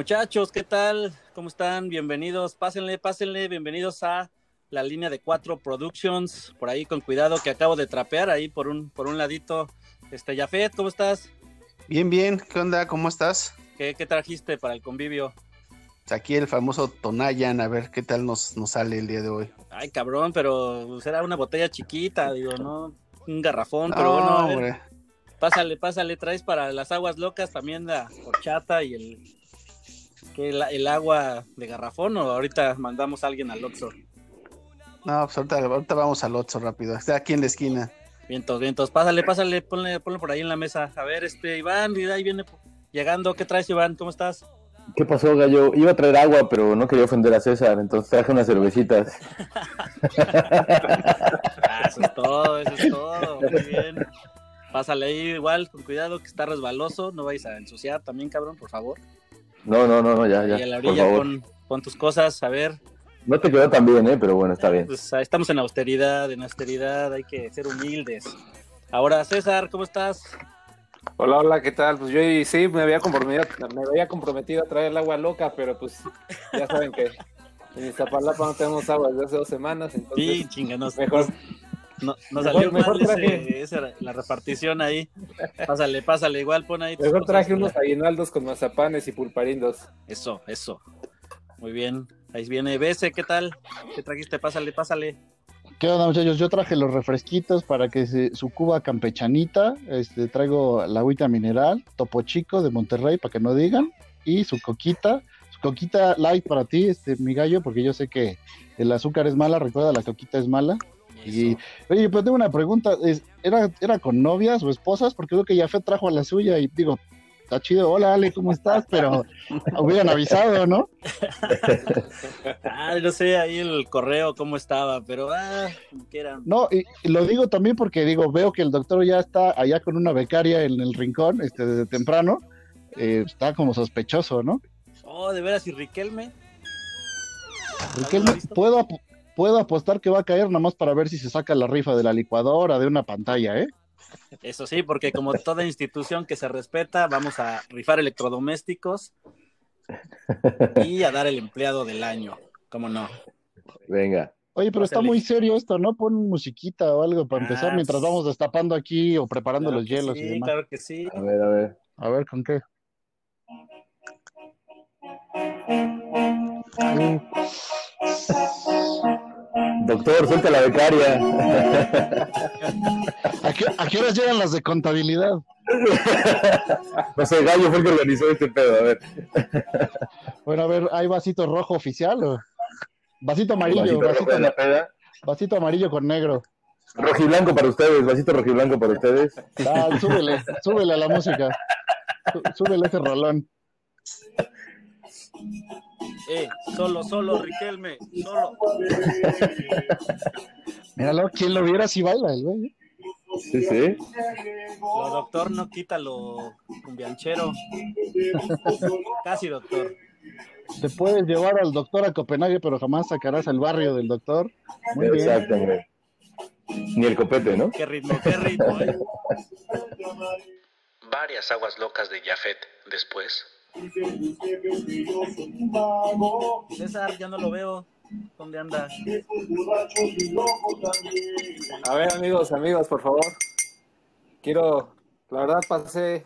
Muchachos, ¿qué tal? ¿Cómo están? Bienvenidos, pásenle, pásenle, bienvenidos a la línea de cuatro Productions, por ahí con cuidado que acabo de trapear ahí por un, por un ladito. Este, Jafet, ¿cómo estás? Bien, bien, ¿qué onda? ¿Cómo estás? ¿Qué, qué trajiste para el convivio? Aquí el famoso Tonayan, a ver qué tal nos, nos sale el día de hoy. Ay, cabrón, pero será una botella chiquita, digo, ¿no? Un garrafón, pero bueno, a ver, pásale, pásale, traes para las aguas locas también la horchata y el, que el, el, agua de garrafón o ahorita mandamos a alguien al Oxxo. No, pues ahorita, ahorita vamos al Oxxo rápido, está aquí en la esquina. Vientos, vientos, pásale, pásale, ponle, ponle por ahí en la mesa. A ver, este, Iván, ahí viene llegando, ¿qué traes, Iván? ¿Cómo estás? ¿Qué pasó, gallo? Iba a traer agua, pero no quería ofender a César, entonces traje unas cervecitas. ah, eso es todo, eso es todo. Muy bien. Pásale ahí igual, con cuidado, que está resbaloso. No vais a ensuciar también, cabrón, por favor. No, no, no, no ya, ya. Y a la orilla pon, pon, tus cosas, a ver. No te quedó tan bien, ¿eh? Pero bueno, está bien. Pues estamos en austeridad, en austeridad, hay que ser humildes. Ahora, César, ¿cómo estás? Hola, hola, ¿qué tal? Pues yo sí me había comprometido, me había comprometido a traer el agua loca, pero pues ya saben que en Iztapalapa no tenemos agua desde hace dos semanas, entonces sí, chinganos. mejor no, no salió mejor, mal ese, esa, la repartición ahí. Pásale, pásale, igual pon ahí. Mejor traje unos aguinaldos con mazapanes y pulparindos. Eso, eso. Muy bien. Ahí viene Bese, ¿qué tal? ¿Qué trajiste? Pásale, pásale. ¿Qué onda, muchachos? Yo traje los refresquitos para que se, su cuba campechanita. Este, traigo la agüita mineral, Topo Chico de Monterrey, para que no digan. Y su coquita, su coquita light para ti, este, mi gallo, porque yo sé que el azúcar es mala. Recuerda, la coquita es mala. Y, oye, pero tengo una pregunta. ¿era, ¿Era con novias o esposas? Porque creo que Jafet trajo a la suya y digo, está chido, hola Ale, ¿cómo estás? Pero hubieran avisado, ¿no? ah, no sé ahí el correo cómo estaba, pero ah, como quieran. No, y, y, lo digo también porque digo, veo que el doctor ya está allá con una becaria en el rincón, este, desde temprano, eh, está como sospechoso, ¿no? Oh, de veras, ¿y Riquelme? Riquelme, puedo, puedo apostar que va a caer nada más para ver si se saca la rifa de la licuadora, de una pantalla, ¿eh? Eso sí, porque como toda institución que se respeta, vamos a rifar electrodomésticos y a dar el empleado del año. ¿Cómo no? Venga. Oye, pero está muy serio esto, ¿no? Pon musiquita o algo para empezar ah, mientras vamos destapando aquí o preparando claro los hielos sí, y demás. Claro que sí. A ver, a ver. A ver, ¿con qué? Doctor, suelta la becaria. ¿A qué, ¿A qué, horas llegan las de contabilidad? No sé, Gallo fue el que organizó este pedo, a ver. Bueno, a ver, ¿hay vasito rojo oficial o? Vasito amarillo, vasito, vasito, vasito, vasito amarillo con negro. Rojiblanco para ustedes, vasito rojiblanco para ustedes. Ah, súbele, súbele a la música. Súbele ese rolón. Eh, solo, solo, Riquelme, solo. Míralo, quien lo viera si baila el güey. Sí, sí. Lo doctor no quita lo cumbianchero. Casi, doctor. Te puedes llevar al doctor a Copenhague, pero jamás sacarás al barrio del doctor. Muy Exacto, bien. hombre. Ni el copete, ¿no? Qué ritmo, qué ritmo, eh. Varias aguas locas de Jafet después. César, ya no lo veo. ¿Dónde anda? A ver, amigos, amigos, por favor. Quiero, la verdad, pasé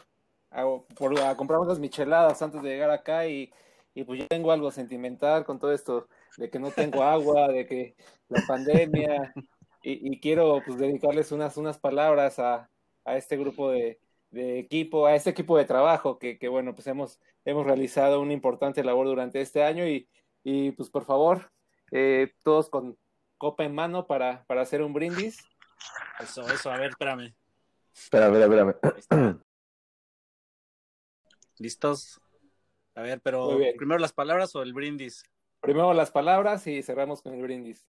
a, por, a comprar unas micheladas antes de llegar acá y, y pues yo tengo algo sentimental con todo esto de que no tengo agua, de que la pandemia y, y quiero pues dedicarles unas, unas palabras a, a este grupo de, de equipo, a este equipo de trabajo que, que, bueno, pues hemos, hemos realizado una importante labor durante este año y, y pues por favor, eh, todos con copa en mano para, para hacer un brindis. Eso, eso, a ver, espérame. Espera, espera, espérame. ¿Listos? A ver, pero primero las palabras o el brindis. Primero las palabras y cerramos con el brindis.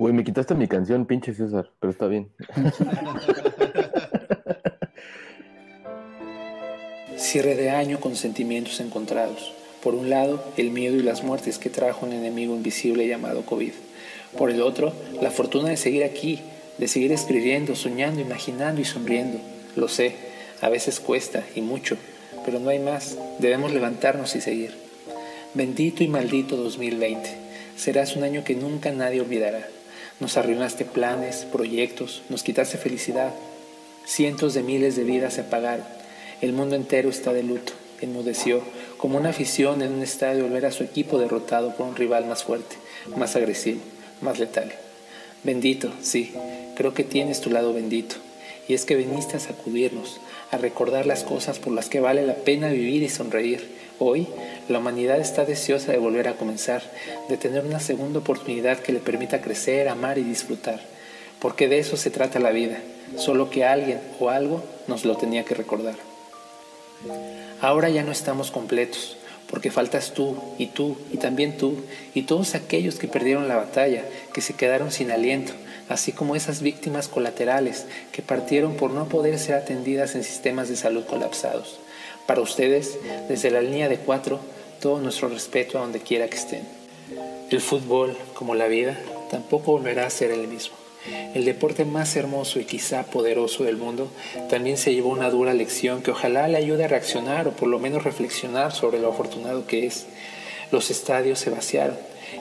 Güey, me quitaste mi canción, pinche César, pero está bien. Cierre de año con sentimientos encontrados. Por un lado, el miedo y las muertes que trajo un enemigo invisible llamado COVID. Por el otro, la fortuna de seguir aquí, de seguir escribiendo, soñando, imaginando y sonriendo. Lo sé, A veces cuesta y mucho, pero no hay más. Debemos levantarnos y seguir. Bendito y maldito 2020. Serás un año que nunca nadie olvidará. Nos arruinaste planes, proyectos, nos quitaste felicidad. Cientos de miles de vidas se apagaron. El mundo entero está de luto. Enmudeció, como una afición en un estadio al ver a su equipo derrotado por un rival más fuerte, más agresivo, más letal. Bendito, sí, creo que tienes tu lado bendito. Y es que viniste a sacudirnos, a recordar las cosas por las que vale la pena vivir y sonreír. Hoy, la humanidad está deseosa de volver a comenzar, de tener una segunda oportunidad que le permita crecer, amar y disfrutar. Porque de eso se trata la vida, solo que alguien o algo nos lo tenía que recordar. Ahora ya no estamos completos, porque faltas tú y tú y también tú y todos aquellos que perdieron la batalla, que se quedaron sin aliento, así como esas víctimas colaterales que partieron por no poder ser atendidas en sistemas de salud colapsados. Para ustedes, desde la línea de cuatro, todo nuestro respeto a donde quiera que estén. El fútbol, como la vida, tampoco volverá a ser el mismo. El deporte más hermoso y quizá poderoso del mundo también se llevó una dura lección que ojalá le ayude a reaccionar o por lo menos reflexionar sobre lo afortunado que es. Los estadios se vaciaron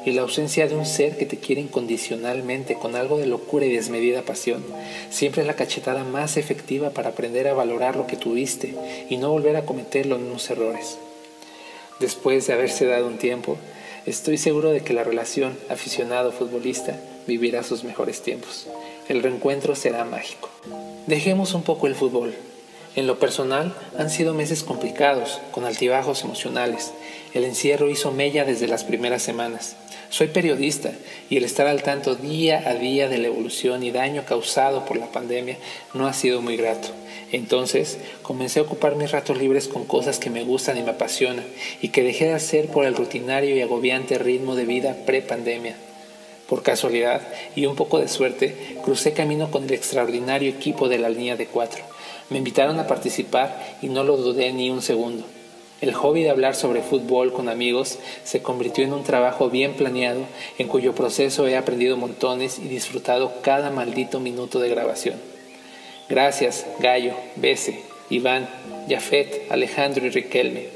y la ausencia de un ser que te quiere incondicionalmente con algo de locura y desmedida pasión siempre es la cachetada más efectiva para aprender a valorar lo que tuviste y no volver a cometer los mismos errores. Después de haberse dado un tiempo, estoy seguro de que la relación aficionado-futbolista vivirá sus mejores tiempos. El reencuentro será mágico. Dejemos un poco el fútbol. En lo personal han sido meses complicados, con altibajos emocionales. El encierro hizo mella desde las primeras semanas. Soy periodista y el estar al tanto día a día de la evolución y daño causado por la pandemia no ha sido muy grato. Entonces comencé a ocupar mis ratos libres con cosas que me gustan y me apasionan y que dejé de hacer por el rutinario y agobiante ritmo de vida pre-pandemia. Por casualidad y un poco de suerte, crucé camino con el extraordinario equipo de la línea de cuatro. Me invitaron a participar y no lo dudé ni un segundo. El hobby de hablar sobre fútbol con amigos se convirtió en un trabajo bien planeado en cuyo proceso he aprendido montones y disfrutado cada maldito minuto de grabación. Gracias, Gallo, Bese, Iván, Jafet, Alejandro y Riquelme.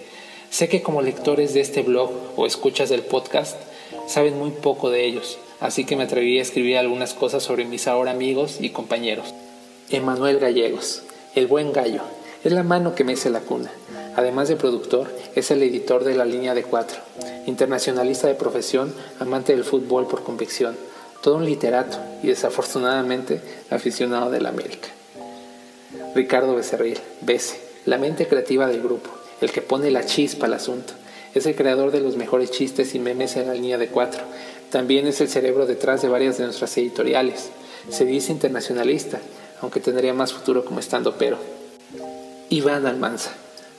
Sé que como lectores de este blog o escuchas del podcast, saben muy poco de ellos, así que me atreví a escribir algunas cosas sobre mis ahora amigos y compañeros. Emanuel Gallegos, el buen gallo, es la mano que mece la cuna. Además de productor, es el editor de la línea de cuatro, internacionalista de profesión, amante del fútbol por convicción, todo un literato y desafortunadamente aficionado de la América. Ricardo Becerril, Bese, la mente creativa del grupo, el que pone la chispa al asunto. Es el creador de los mejores chistes y memes en la línea de cuatro, también es el cerebro detrás de varias de nuestras editoriales. Se dice internacionalista, aunque tendría más futuro como estando pero. Iván Almanza.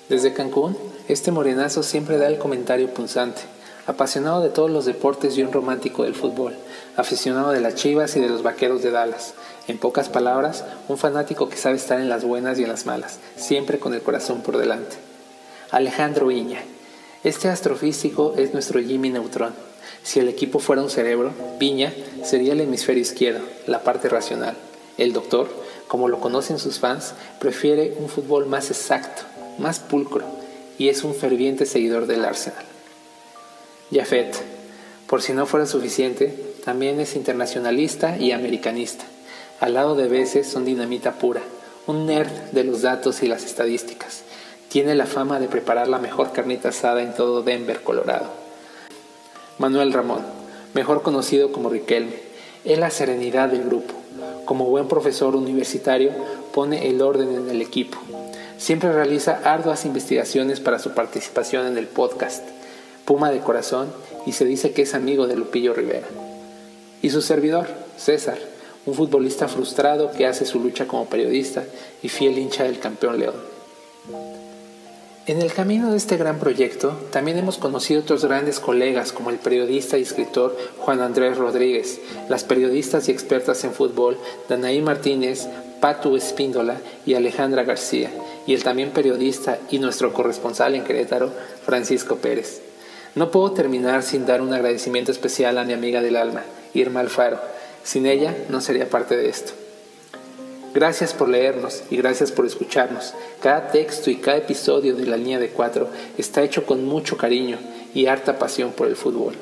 Desde Cancún, este morenazo siempre da el comentario punzante. Apasionado de todos los deportes y un romántico del fútbol. Aficionado de las chivas y de los vaqueros de Dallas. En pocas palabras, un fanático que sabe estar en las buenas y en las malas, siempre con el corazón por delante. Alejandro Iña. Este astrofísico es nuestro Jimmy Neutron si el equipo fuera un cerebro, Viña sería el hemisferio izquierdo, la parte racional. El doctor, como lo conocen sus fans, prefiere un fútbol más exacto, más pulcro, y es un ferviente seguidor del Arsenal. Jafet, por si no fuera suficiente, también es internacionalista y americanista. Al lado de veces son dinamita pura, un nerd de los datos y las estadísticas. Tiene la fama de preparar la mejor carnita asada en todo Denver, Colorado. Manuel Ramón, mejor conocido como Riquelme, es la serenidad del grupo. Como buen profesor universitario, pone el orden en el equipo. Siempre realiza arduas investigaciones para su participación en el podcast. Puma de corazón y se dice que es amigo de Lupillo Rivera. Y su servidor, César, un futbolista frustrado que hace su lucha como periodista y fiel hincha del campeón León. En el camino de este gran proyecto también hemos conocido otros grandes colegas como el periodista y escritor Juan Andrés Rodríguez, las periodistas y expertas en fútbol Danaí Martínez, Patu Espíndola y Alejandra García, y el también periodista y nuestro corresponsal en Querétaro, Francisco Pérez. No puedo terminar sin dar un agradecimiento especial a mi amiga del alma, Irma Alfaro. Sin ella no sería parte de esto. Gracias por leernos y gracias por escucharnos. Cada texto y cada episodio de la línea de cuatro está hecho con mucho cariño y harta pasión por el fútbol.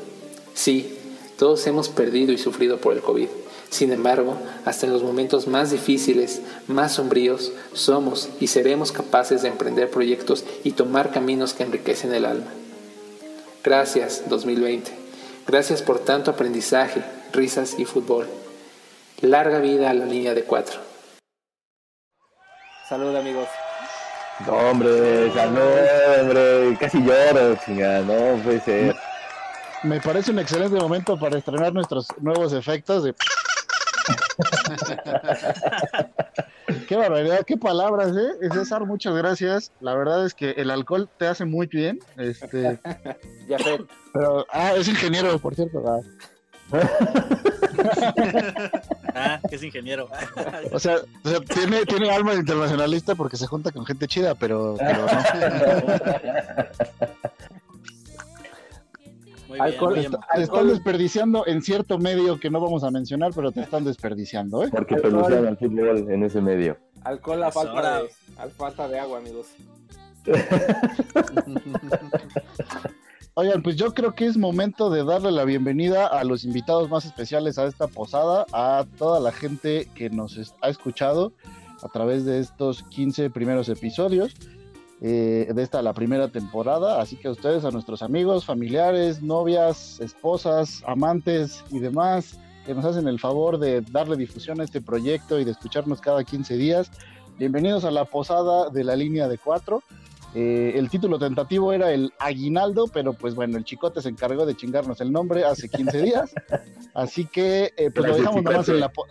Sí, todos hemos perdido y sufrido por el COVID. Sin embargo, hasta en los momentos más difíciles, más sombríos, somos y seremos capaces de emprender proyectos y tomar caminos que enriquecen el alma. Gracias 2020. Gracias por tanto aprendizaje, risas y fútbol. Larga vida a la línea de cuatro. Salud amigos. No, hombre, salud, hombre. Casi lloro, chingada. No puede ser. Me parece un excelente momento para estrenar nuestros nuevos efectos de... qué barbaridad, qué palabras, ¿eh? César, muchas gracias. La verdad es que el alcohol te hace muy bien. Este, Ya sé. pero, ah, es ingeniero, por cierto. ah. Ah, que es ingeniero. O sea, o sea, tiene, tiene alma de internacionalista porque se junta con gente chida, pero, pero no. Muy Alcohol bien. está- están desperdiciando en cierto medio que no vamos a mencionar, pero te están desperdiciando, ¿eh? Porque pelucean al fútbol en ese medio. Alcohol a falta de, a falta de agua, amigos. Oigan, pues yo creo que es momento de darle la bienvenida a los invitados más especiales a esta posada, a toda la gente que nos ha escuchado a través de estos 15 primeros episodios eh, de esta la primera temporada. Así que a ustedes, a nuestros amigos, familiares, novias, esposas, amantes y demás que nos hacen el favor de darle difusión a este proyecto y de escucharnos cada 15 días. Bienvenidos a la posada de la línea de cuatro. Eh, el título tentativo era el Aguinaldo, pero pues bueno, el Chicote se encargó de chingarnos el nombre hace 15 días. Así que eh, pues lo dejamos nada más en la po-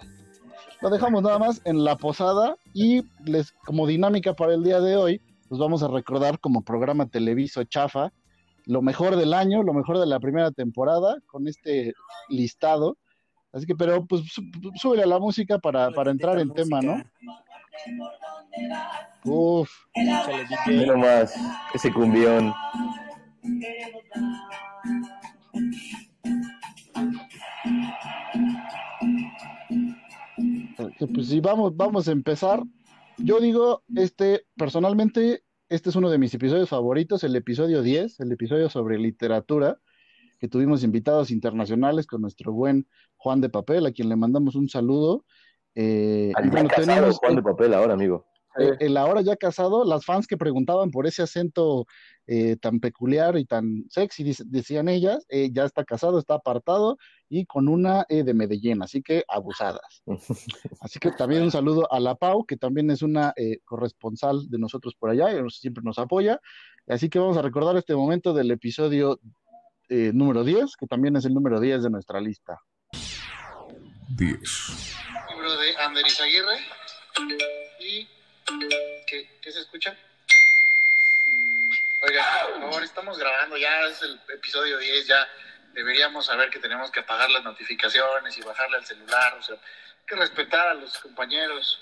lo dejamos nada más en la posada y les como dinámica para el día de hoy, pues vamos a recordar como programa televiso chafa lo mejor del año, lo mejor de la primera temporada con este listado. Así que, pero pues sú- súbele a la música para, para entrar en tema, ¿no? Uf. Mira más, ese cumbión. Pues sí, vamos, vamos a empezar. Yo digo, este, personalmente, este es uno de mis episodios favoritos, el episodio 10, el episodio sobre literatura, que tuvimos invitados internacionales con nuestro buen Juan de Papel, a quien le mandamos un saludo. Eh, Al bueno, casado tenemos Juan de papel ahora, amigo. el ahora ya casado, las fans que preguntaban por ese acento eh, tan peculiar y tan sexy, decían ellas, eh, ya está casado, está apartado y con una eh, de Medellín, así que abusadas. Así que también un saludo a la Pau, que también es una eh, corresponsal de nosotros por allá, y nos- siempre nos apoya. Así que vamos a recordar este momento del episodio eh, número 10, que también es el número 10 de nuestra lista. 10. libro de Ander Izaguirre. ¿Y qué, qué se escucha? Mm, Oiga, por favor, estamos grabando, ya es el episodio 10, ya deberíamos saber que tenemos que apagar las notificaciones y bajarle al celular, o sea, hay que respetar a los compañeros.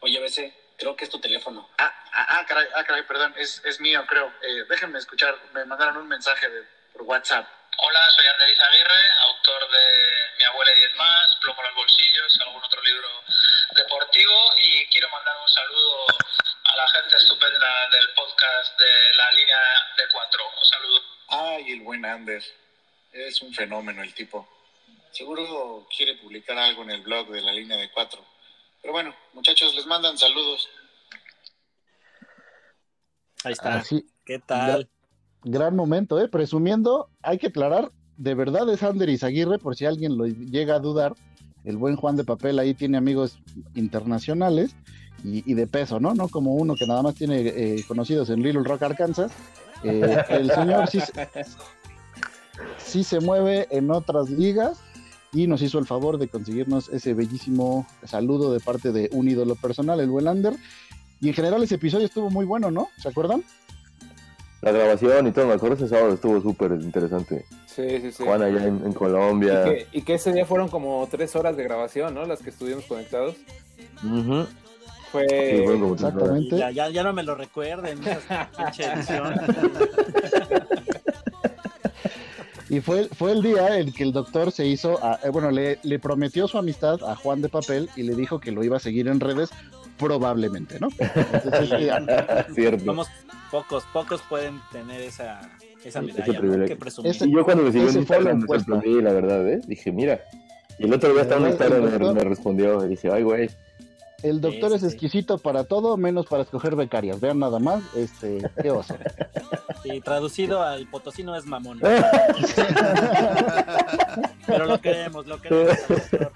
Oye, BC, creo que es tu teléfono. Ah, ah, ah, caray, ah, caray, perdón, es, es mío, creo. Eh, déjenme escuchar, me mandaron un mensaje de, por WhatsApp. Hola, soy Ander Izaguirre, autor de Mi abuela y 10 más, Plomo en los bolsillos, algún otro libro deportivo y quiero mandar un saludo a la gente estupenda del podcast de la línea de 4. Un saludo. Ay, el buen Ander. Es un fenómeno el tipo. Seguro quiere publicar algo en el blog de la línea de 4. Pero bueno, muchachos, les mandan saludos. Ahí está. Así, ¿Qué tal? gran momento, ¿eh? Presumiendo, hay que aclarar, de verdad es Ander Izaguirre, por si alguien lo llega a dudar. El buen Juan de Papel ahí tiene amigos internacionales y, y de peso, ¿no? No como uno que nada más tiene eh, conocidos en Little Rock, Arkansas. Eh, el señor sí, se- sí se mueve en otras ligas y nos hizo el favor de conseguirnos ese bellísimo saludo de parte de un ídolo personal, el buen Ander. Y en general ese episodio estuvo muy bueno, ¿no? ¿Se acuerdan? La grabación y todo, me acuerdo ese sábado estuvo súper interesante. Sí, sí, sí. Juan allá en, en Y Colombia. que, y que ese día fueron como tres horas de grabación, ¿no? Las que estuvimos conectados. Ujú. Fue. Sí. Exactamente. Ya, ya, ya no me lo recuerden. Y fue, fue el día en que el doctor se hizo, a- eh, bueno, le, le prometió su amistad a Juan de Papel y le dijo que lo iba a seguir en redes probablemente, ¿no? Entonces, Cierto. Somos pocos, pocos pueden tener esa, esa medalla, Ese ¿no? privilegio. Que presumir. Ese- Y yo cuando recibí un Instagram me sorprendí, la verdad, ¿eh? Dije, mira. Y el otro día estaba en Instagram me, me respondió y dije, ay, güey. El doctor Sí, es sí. exquisito para todo, menos para escoger becarias. Vean nada más, este, qué oso. Y traducido al potosino es mamón. Pero lo queremos, lo queremos. doctor.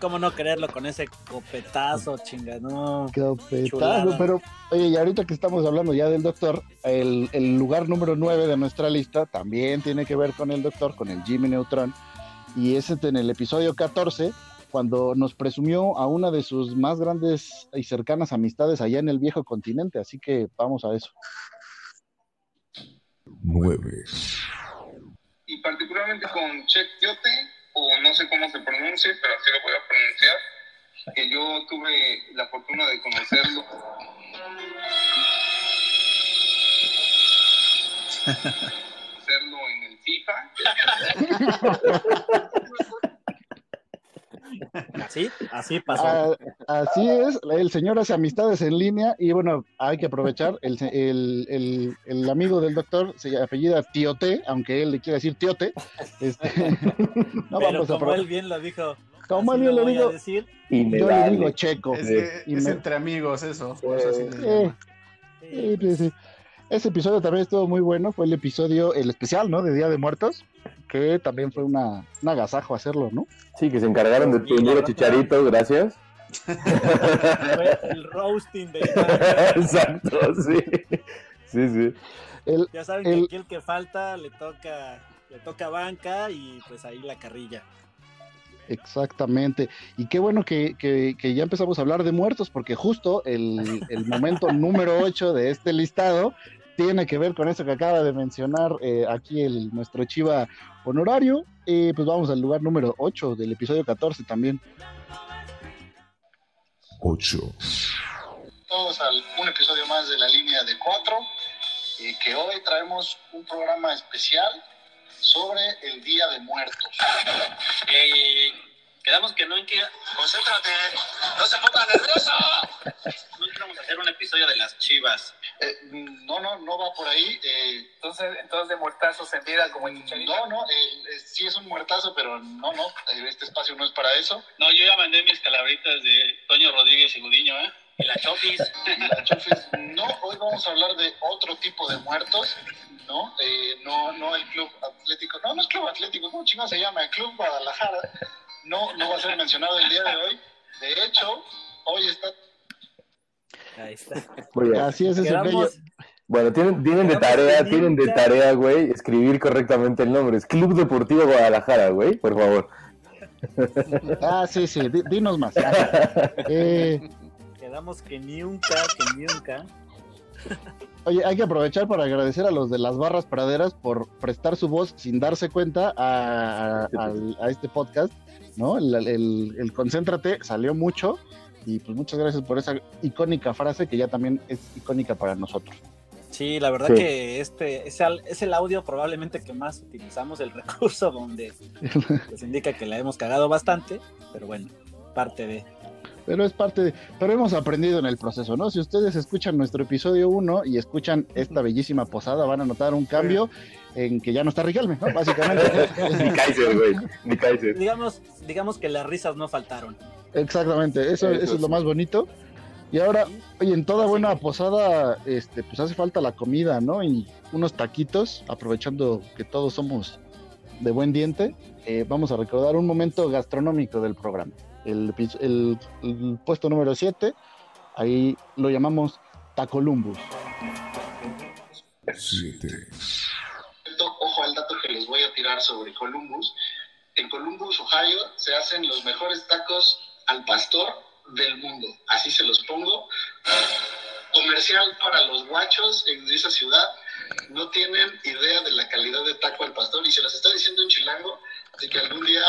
¿Cómo no quererlo con ese copetazo, chinga? No. Qué opetazo, Chulada. pero, oye, y ahorita que estamos hablando ya del doctor, el, el lugar número 9 de nuestra lista también tiene que ver con el doctor, con el Jimmy Neutron, y es en el episodio 14, cuando nos presumió a una de sus más grandes y cercanas amistades allá en el viejo continente, así que vamos a eso. 9, y particularmente con Check Yote, o no sé cómo se pronuncie, pero así lo voy a pronunciar, que yo tuve la fortuna de conocerlo. conocerlo en el FIFA. Así, así pasó. Ah, así es, el señor hace amistades en línea y bueno, hay que aprovechar, el, el, el, el amigo del doctor se apellida Tiote, aunque él le quiere decir Tiote. Este, no Pero vamos a como apro- él bien lo dijo, Como él bien lo a me yo le digo Checo. Es que Y es me- entre amigos eso. por eso así le Eh, sí, sí. Ese episodio también estuvo muy bueno, fue el episodio, el especial, ¿no? De Día de Muertos, que también fue una, un agasajo hacerlo, ¿no? Sí, que se encargaron de tener Chicharito, gracias. Fue el roasting de Exacto, sí. Sí, sí. El, Ya saben El- que aquí el que falta le toca, le toca banca y pues ahí la carrilla. Exactamente. Y qué bueno que, que- que ya empezamos a hablar de muertos, porque justo el, el momento número 8 de este listado tiene que ver con eso que acaba de mencionar eh, aquí el, nuestro Chiva honorario. Y pues vamos al lugar número 8 del episodio 14 también. 8, todos a un episodio más de la línea de cuatro, y que hoy traemos un programa especial sobre el Día de Muertos. Eh, quedamos que no que. ¡Concéntrate! ¡No se ponga nervioso! No queremos hacer un episodio de las chivas. Eh, no, no, no va por ahí. eh, Entonces, entonces de muertazos en vida como chicharito. no, no, eh, eh, sí es un muertazo, pero no, no, este espacio no es para eso. No, yo ya mandé mis calabritas de Toño Rodríguez y Gudiño, ¿eh? Y la Chofis. La Chofis, no, hoy vamos a hablar de otro tipo de muertos, ¿no? Eh, no, no el Club Atlético, no, no es Club Atlético, ¿cómo chingado se llama? El Club Guadalajara. No, no va a ser mencionado el día de hoy. De hecho, hoy está Ahí está. Muy bien. Así es ese bello. Quedamos, Bueno, tienen, tienen de tarea, en tienen de tarea, güey, escribir correctamente el nombre. Es Club Deportivo Guadalajara, güey, por favor. Ah, sí, sí, di- dinos más. Eh, quedamos que ni nunca, que ni nunca. Oye, hay que aprovechar para agradecer a los de las barras praderas por prestar su voz sin darse cuenta a, a- a este podcast, ¿no? El, el- el concéntrate salió mucho y pues muchas gracias por esa icónica frase que ya también es icónica para nosotros. Sí, la verdad Sí. que este es el, es el audio probablemente que más utilizamos, el recurso donde pues indica que la hemos cagado bastante, pero bueno, parte de... Pero es parte de, pero hemos aprendido en el proceso, ¿no? Si ustedes escuchan nuestro episodio 1 y escuchan esta bellísima posada, van a notar un cambio en que ya no está Riquelme, ¿no? Básicamente. Ni Kaiser, güey. Ni Kaiser. Digamos, digamos que las risas no faltaron. Exactamente, eso, Eso eso es lo más bonito. Y ahora, oye, en toda buena posada, este, pues hace falta la comida, ¿no? Y unos taquitos, aprovechando que todos somos de buen diente, eh, vamos a recordar un momento gastronómico del programa. El, el- el puesto número 7, ahí lo llamamos Tacolumbus. 7, Ojo al dato que les voy a tirar sobre Columbus. En Columbus, Ohio, se hacen los mejores tacos al pastor del mundo. Así se los pongo. Comercial para los guachos en esa ciudad. No tienen idea de la calidad de taco al pastor y se los está diciendo en Chilango. Así que algún día,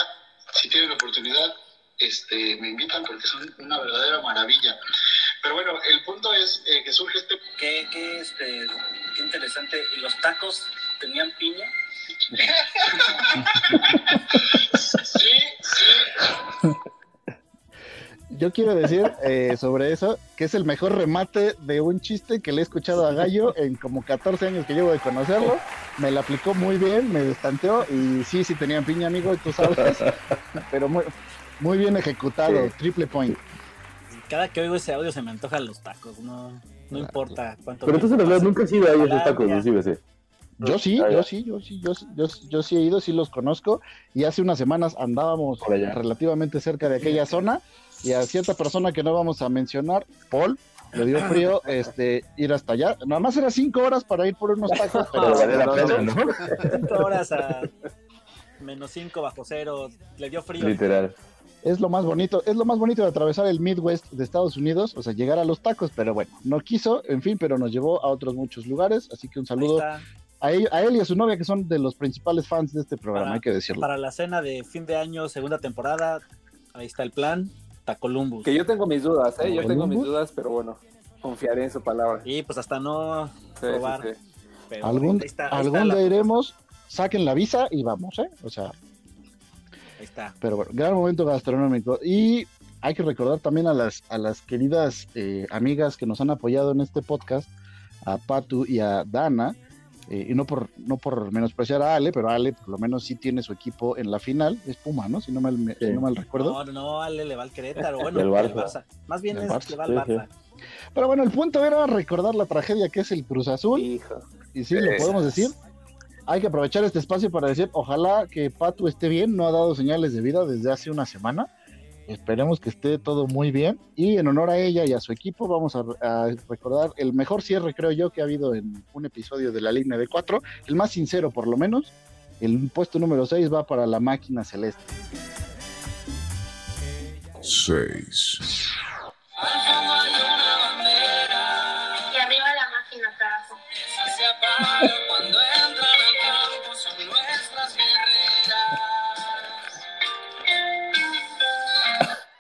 si tienen oportunidad, este, me invitan porque son una verdadera maravilla. Pero bueno, el punto es eh, que surge este Qué, qué, este, qué interesante. ¿Y los tacos tenían piña? Sí, yo quiero decir eh, sobre eso que es el mejor remate de un chiste que le he escuchado a Gallo en como 14 años que llevo de conocerlo. Me la aplicó muy bien, me destanteó y sí, sí tenían piña, amigo, y tú sabes. pero muy, muy bien ejecutado, triple point. Cada que oigo ese audio se me antojan los tacos, no, no importa cuánto. Pero entonces, en verdad, nunca has ido ahí a esos tacos, ya. sí, sí. Yo sí, Ah, yo sí, yo sí, yo, sí- yo, yo sí he ido, sí los conozco. Y hace unas semanas andábamos relativamente cerca de aquella zona y a cierta persona que no vamos a mencionar, Paul, le dio frío este, ir hasta allá. Nada más era cinco horas para ir por unos tacos, pero vale la pena, no. Cinco horas a menos cinco bajo cero, le dio frío. Literal. es lo más bonito, es lo más bonito de atravesar el Midwest de Estados Unidos, o sea, llegar a los tacos, pero bueno, no quiso, en fin, pero nos llevó a otros muchos lugares, así que un saludo a él, a él y a su novia que son de los principales fans de este programa, Para- hay que decirlo. para la cena de fin de año, segunda temporada, ahí está el plan, Tacolumbus. Que yo tengo mis dudas, ¿eh? Yo tengo mis ¿Columbus? dudas, pero bueno, confiaré en su palabra. Y pues hasta no Sí, sí, probar. sí. pero Algún, ahí está, ahí algún día iremos, saquen la visa y vamos, ¿eh? O sea, ahí está. pero bueno, gran momento gastronómico. Y hay que recordar también a las, a las queridas eh, amigas que nos han apoyado en este podcast, a Patu y a Dana, eh, y no por, no por menospreciar a Ale, pero Ale por lo menos sí tiene su equipo en la final, es Puma, ¿no? Si no mal, si no mal recuerdo. No, no, Ale le va al Querétaro, bueno, al Barça. Barça. Más bien es Barça, que va al sí, Barça. Pero bueno, el punto era recordar la tragedia que es el Cruz Azul. Hijo. Y sí, lo podemos decir. Hay que aprovechar este espacio para decir, ojalá que Patu esté bien, no ha dado señales de vida desde hace una semana. Esperemos que esté todo muy bien. Y en honor a ella y a su equipo, vamos a, a recordar el mejor cierre, creo yo, que ha habido en un episodio de la línea de cuatro, el más sincero por lo menos. El puesto número 6 va para la máquina celeste. 6, Y arriba la máquina, carajo.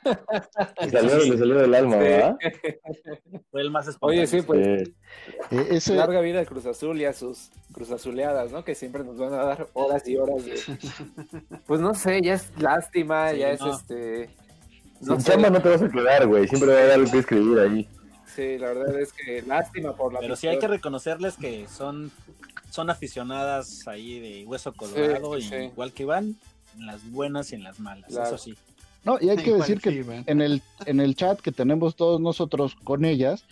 Le salió, le salió del alma, ¿verdad? Fue el más espontáneo. Oye, sí, pues Sí. Eh, larga vida al Cruz Azul y a sus Cruz Azuleadas, ¿no? Que siempre nos van a dar horas y horas de... Pues no sé, ya es lástima, Sí, ya es no. este... Sin No sé, chamba no te vas a quedar, güey. Siempre va a haber algo que escribir ahí. sí, la verdad es que lástima por la Pero sí hay que reconocerles que son, son aficionadas ahí de hueso colorado, y sí. igual que Iván, en las buenas y en las malas, Claro. eso sí. No, y hay que decir que en el, en el chat que tenemos todos nosotros con ellas,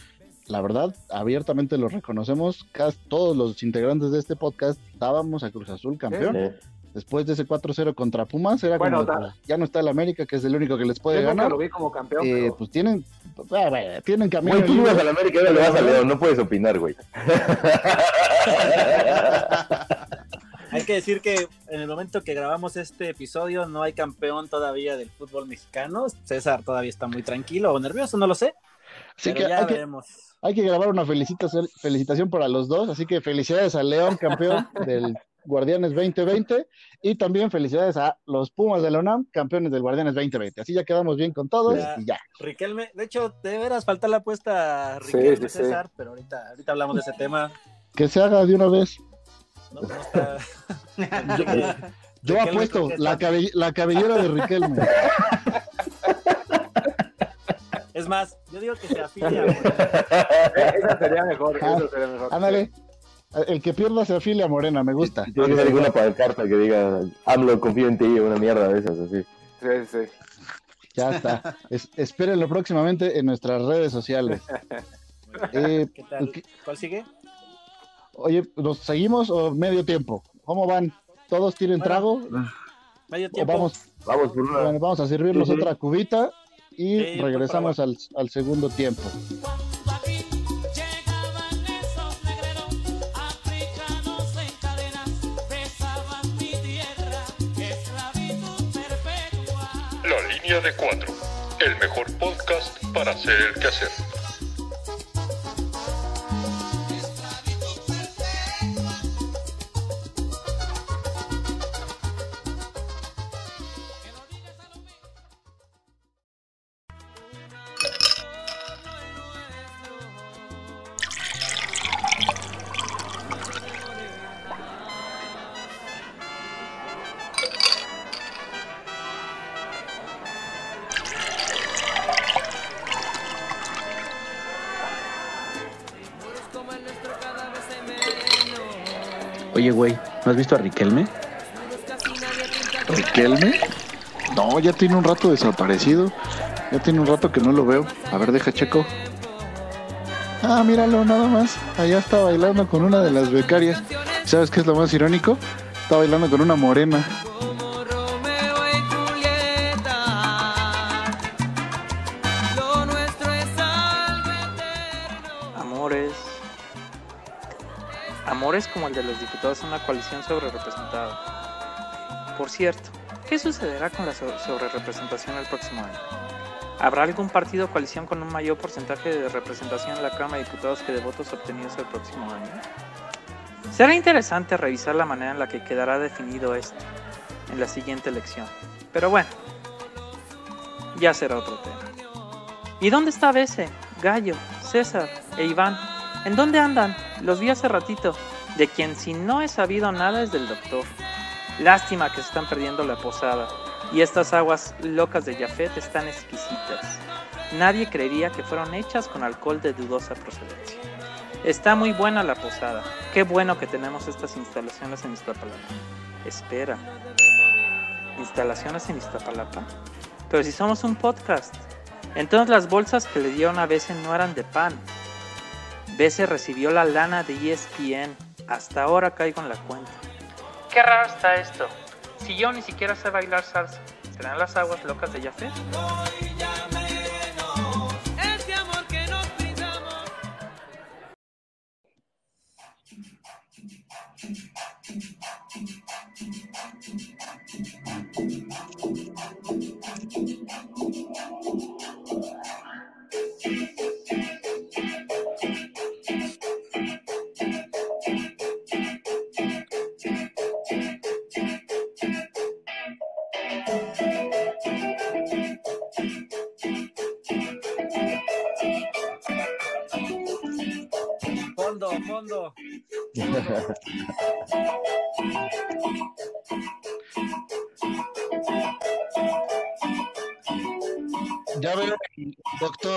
la verdad, abiertamente lo reconocemos, casi todos los integrantes de este podcast dábamos a Cruz Azul campeón. Sí. Después de ese 4-0 contra Pumas, era Bueno, como, ya no está el América, que es el único que les puede Yo nunca ganar. lo vi como campeón, Eh, pero... Pues tienen, ah, bueno, tienen camino Güey, tú ibas América ahora le vas a León. No puedes opinar, güey. Hay que decir que en el momento que grabamos este episodio no hay campeón todavía del fútbol mexicano. César todavía está muy tranquilo o nervioso, no lo sé. Así pero que ya hay, que veremos. hay que grabar una felicitación, felicitación para los dos. Así que felicidades al León, campeón del Guardianes 2020. Y también felicidades a los Pumas de la UNAM, campeones del Guardianes 2020. Así ya quedamos bien con todos Ya. y ya. Riquelme, de hecho, de veras falta la apuesta a Sí, Riquelme sí, sí. César, pero ahorita, ahorita hablamos de ese tema. Que se haga de una vez. No, no está. Yo Riquelme apuesto la, cabe- la cabellera de Riquelme. Es más, yo digo que se afilia. Esa sería mejor, Ah, esa sería mejor. Ándale. El que pierda se afilia a Morena, me gusta. Tiene que ser alguna pancarta que diga AMLO confío en ti, una mierda de esas, así. Sí, sí. Ya está. Es- espérenlo próximamente en nuestras redes sociales. Eh, ¿Qué tal? ¿qué- ¿Cuál sigue? Oye, ¿nos seguimos o medio tiempo? ¿Cómo van? ¿Todos tienen Bueno, trago? Medio ¿O tiempo. vamos, Vamos por una. bueno, vamos a servirnos otra cubita y Sí, regresamos al, al segundo tiempo. La línea de cuatro, el mejor podcast para hacer el quehacer. ¿No has visto a Riquelme? ¿Riquelme? No, ya tiene un rato desaparecido. Ya tiene un rato que no lo veo. A ver, deja checo. Ah, míralo, nada más. Allá está bailando con una de las becarias. ¿Sabes qué es lo más irónico? Está bailando con una morena. Amores como el de los diputados en una coalición sobre representada. Por cierto, ¿qué sucederá con la sobre representación el próximo año? ¿Habrá algún partido o coalición con un mayor porcentaje de representación en la Cámara de Diputados que de votos obtenidos el próximo año? Será interesante revisar la manera en la que quedará definido esto en la siguiente elección. Pero bueno, ya será otro tema. ¿Y dónde está Bese, Gallo, César e Iván? ¿En dónde andan? Los vi hace ratito. De quien si no he sabido nada es del doctor. Lástima que se están perdiendo la posada. Y estas aguas locas de Jafet están exquisitas. Nadie creería que fueron hechas con alcohol de dudosa procedencia. Está muy buena la posada. Qué bueno que tenemos estas instalaciones en Iztapalapa. Espera. ¿Instalaciones en Iztapalapa? Pero si somos un podcast. Entonces las bolsas que le dieron a Bese no eran de pan. Bese recibió la lana de ESPN. Hasta ahora caigo en la cuenta. Qué raro está esto. Si yo ni siquiera sé bailar salsa, ¿serán las aguas locas de Jafet? Fondo,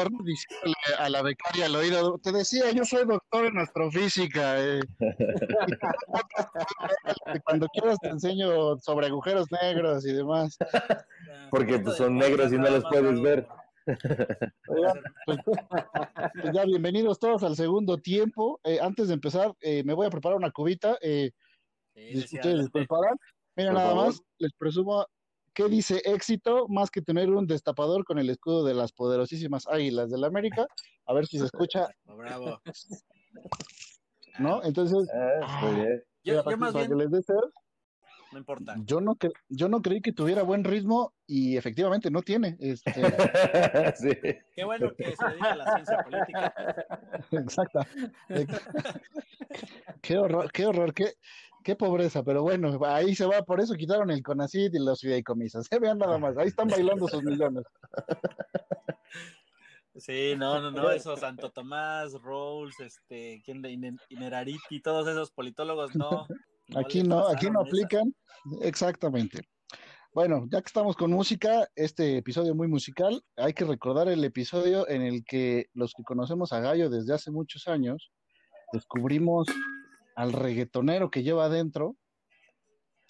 doctor diciéndole a la becaria al oído, te decía, yo soy doctor en astrofísica. eh". Cuando quieras te enseño sobre agujeros negros y demás. Porque pues, son negros y no los puedes ver. Oigan, pues, pues ya bienvenidos todos al segundo tiempo. Eh, antes de empezar, eh, me voy a preparar una cubita. Eh, ¿Ustedes les preparan? Mira, Por nada favor. más, les presumo ¿Qué dice éxito más que tener un destapador con el escudo de las poderosísimas águilas del América? A ver si se escucha, Bravo. ¿no? Entonces, Ah, muy bien. Yo, yo más que bien, les dé sed, no importa. yo no, cre- yo no creí que tuviera buen ritmo y efectivamente no tiene. Este, Sí. Qué bueno que se dedica a la ciencia política. exacta. Qué horror, qué horror, qué, qué pobreza, pero bueno, ahí se va, por eso quitaron el CONACYT y los fideicomisos. Se vean nada más, ahí están bailando sus millones. Sí, no, no, no, eso Santo Tomás, Rawls, este, ¿quién de Ine- Inerariti, todos esos politólogos, no. Aquí no, aquí no esa. aplican. Exactamente. Bueno, ya que estamos con música, este episodio muy musical, hay que recordar el episodio en el que los que conocemos a Gallo desde hace muchos años, descubrimos al reggaetonero que lleva adentro.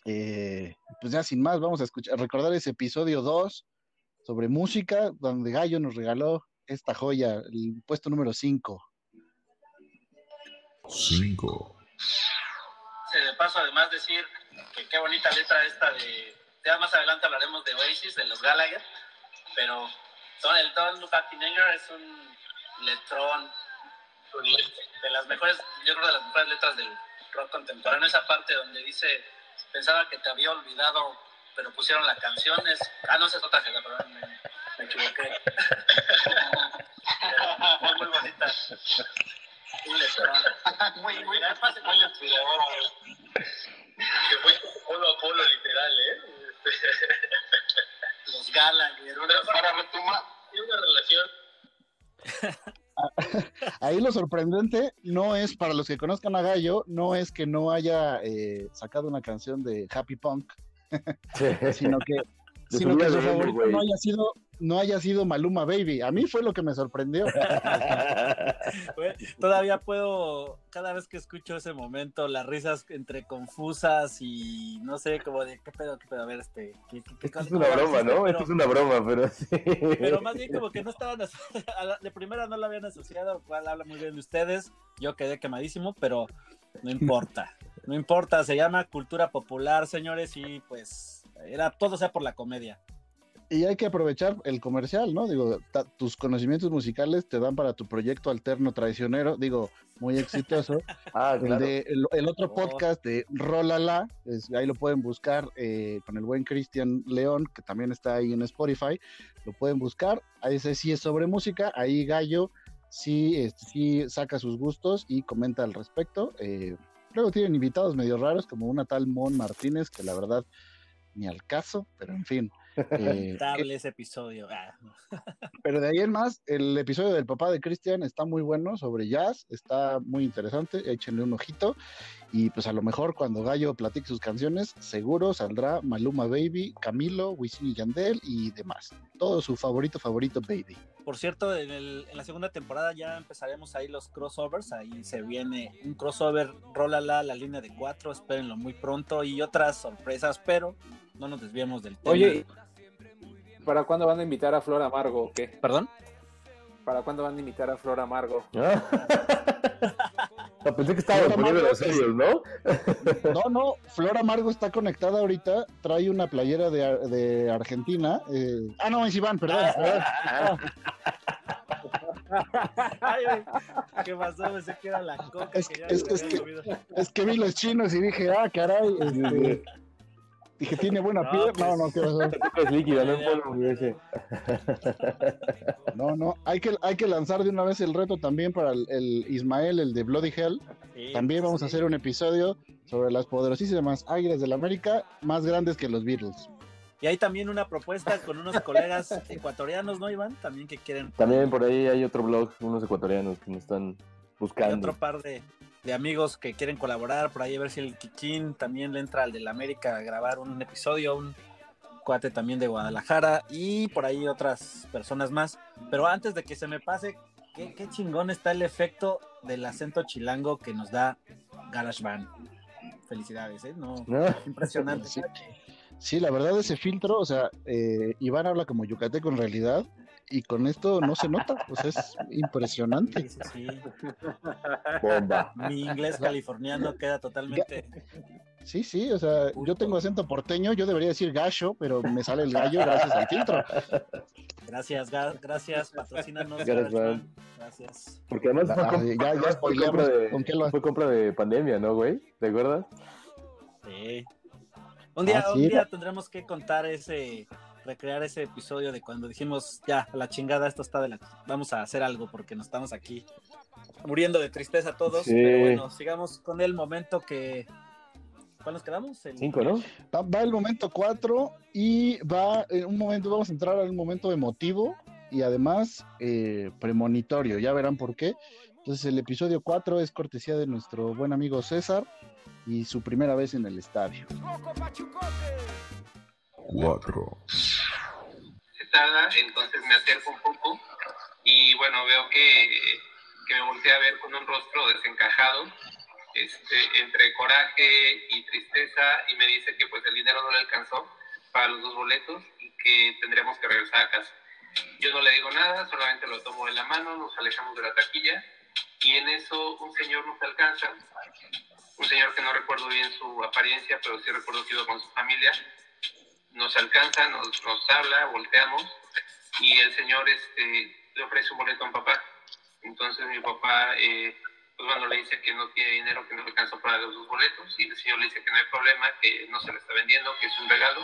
Eh, pues ya sin más, vamos a escuchar, recordar ese episodio 2 sobre música, donde Gallo nos regaló esta joya, el puesto número 5. 5, Sí, de paso, además decir que qué bonita letra esta de. Ya más adelante hablaremos de Oasis, de los Gallagher, pero son el in Anger es un letrón de las mejores, yo creo de las mejores letras del rock contemporáneo. Esa parte donde dice, pensaba que te había olvidado, pero pusieron la canción, es. Ah, no, esa es otra gente, perdón, me equivoqué. muy, muy bonita. Un letrón. Muy, muy, además es muy inspirador. Que fue polo a polo, literal, ¿eh? Los Gallagher. Una, para retomar, tiene una relación. Ahí lo sorprendente no es, para los que conozcan a Gallo, no es que no haya eh, sacado una canción de Happy Punk, sino que sino que su favorito no haya sido no haya sido Maluma Baby. A mí fue lo que me sorprendió. Todavía puedo, cada vez que escucho ese momento, las risas entre confusas y no sé, como de qué pedo, qué pedo, a ver, este. Esto es una broma, ¿no? Esto es una broma, pero sí. Pero más bien como que no estaban, de primera no lo habían asociado, cual habla muy bien de ustedes. Yo quedé quemadísimo, pero no importa. No importa, se llama cultura popular, señores, y pues era todo sea por la comedia y hay que aprovechar el comercial, ¿no? Digo, tus conocimientos musicales te dan para tu proyecto alterno traicionero, digo, muy exitoso. ah, claro. el, otro oh. podcast de Rolala, es, ahí lo pueden buscar eh, con el buen Cristian León, que también está ahí en Spotify, lo pueden buscar. Ahí sí es sobre música, ahí Gallo sí, este, sí saca sus gustos y comenta al respecto. Eh, luego tienen invitados medio raros, como una tal Mon Martínez, que la verdad ni al caso, pero en fin. Eh, ese episodio. Ah. pero de ahí en más, el episodio del papá de Cristian está muy bueno sobre jazz, está muy interesante, échenle un ojito. Y pues a lo mejor cuando Gallo platique sus canciones, seguro saldrá Maluma Baby, Camilo, Wisin y Yandel y demás. Todo su favorito, favorito Baby. Por cierto, en, en, la segunda temporada ya empezaremos ahí los crossovers. Ahí se viene un crossover, rólala, la línea de cuatro, espérenlo muy pronto y otras sorpresas, pero no nos desviemos del tema. Oye, ¿para cuándo van a invitar a Flor Amargo o qué? ¿Perdón? ¿Para cuándo van a invitar a Flor Amargo? No, pensé que estaba poniendo los serios, ¿no? No, no, Flor Amargo está conectada ahorita, trae una playera de, de Argentina. Eh... Ah, no, es Iván, perdón. Ay, ¿Qué pasó? Pensé que era la coca. Es que, es, que, es que, vi los chinos y dije, ah, caray. Este... Dije, tiene buena no, piel. no, no, ¿qué Es líquida, no No, no, hay que, hay que lanzar de una vez el reto también para el, Ismael, el de Bloody Hell. también vamos a hacer un episodio sobre las poderosísimas águilas de la América, más grandes que los Beatles. Y hay también una propuesta con unos colegas ecuatorianos, ¿no, Iván? También que quieren. También por ahí hay otro blog, unos ecuatorianos que nos están buscando. Hay otro par de, de amigos que quieren colaborar, por ahí a ver si el Kikín también le entra al del América a grabar un episodio, un cuate también de Guadalajara y por ahí otras personas más. Pero antes de que se me pase, qué, chingón está el efecto del acento chilango que nos da GarageBand. Felicidades, ¿eh? No, impresionante. Sí, la verdad ese filtro, o sea, eh, Iván habla como yucateco en realidad, y con esto no se nota, pues es impresionante. Sí, sí, Bomba. Mi inglés californiano queda totalmente. Sí, sí, o sea, yo tengo acento porteño, yo debería decir gallo, pero me sale el gallo gracias al filtro. Gracias, gracias, patrocínanos. Gracias, gracias. Porque además fue, ah, ya, ya fue, compra de, fue compra de pandemia, ¿no, güey? ¿Te acuerdas? Sí. Un día, ah, un día tendremos que contar ese recrear ese episodio de cuando dijimos, ya, la chingada, esto está de la... Vamos a hacer algo porque nos estamos aquí muriendo de tristeza todos. Pero bueno, sigamos con el momento que... ¿Cuál nos quedamos? El... Cinco, ¿no? Va, el momento cuatro y va en un momento, vamos a entrar al momento emotivo y además eh, premonitorio, ya verán por qué. Entonces el episodio 4 es cortesía de nuestro buen amigo César y su primera vez en el estadio. 4. Se tarda, entonces me acerco un poco y bueno, veo que, que me volteé a ver con un rostro desencajado, este, entre coraje y tristeza y me dice que pues el dinero no le alcanzó para los dos boletos y que tendríamos que regresar a casa. Yo no le digo nada, solamente lo tomo de la mano, nos alejamos de la taquilla y en eso un señor nos alcanza, un señor que no recuerdo bien su apariencia, pero sí recuerdo que iba con su familia nos alcanza, nos, nos habla, volteamos y el señor este, le ofrece un boleto a un papá. Entonces mi papá, eh, pues le dice que no tiene dinero, que no le alcanza para los dos boletos y el señor le dice que no hay problema, que no se le está vendiendo, que es un regalo.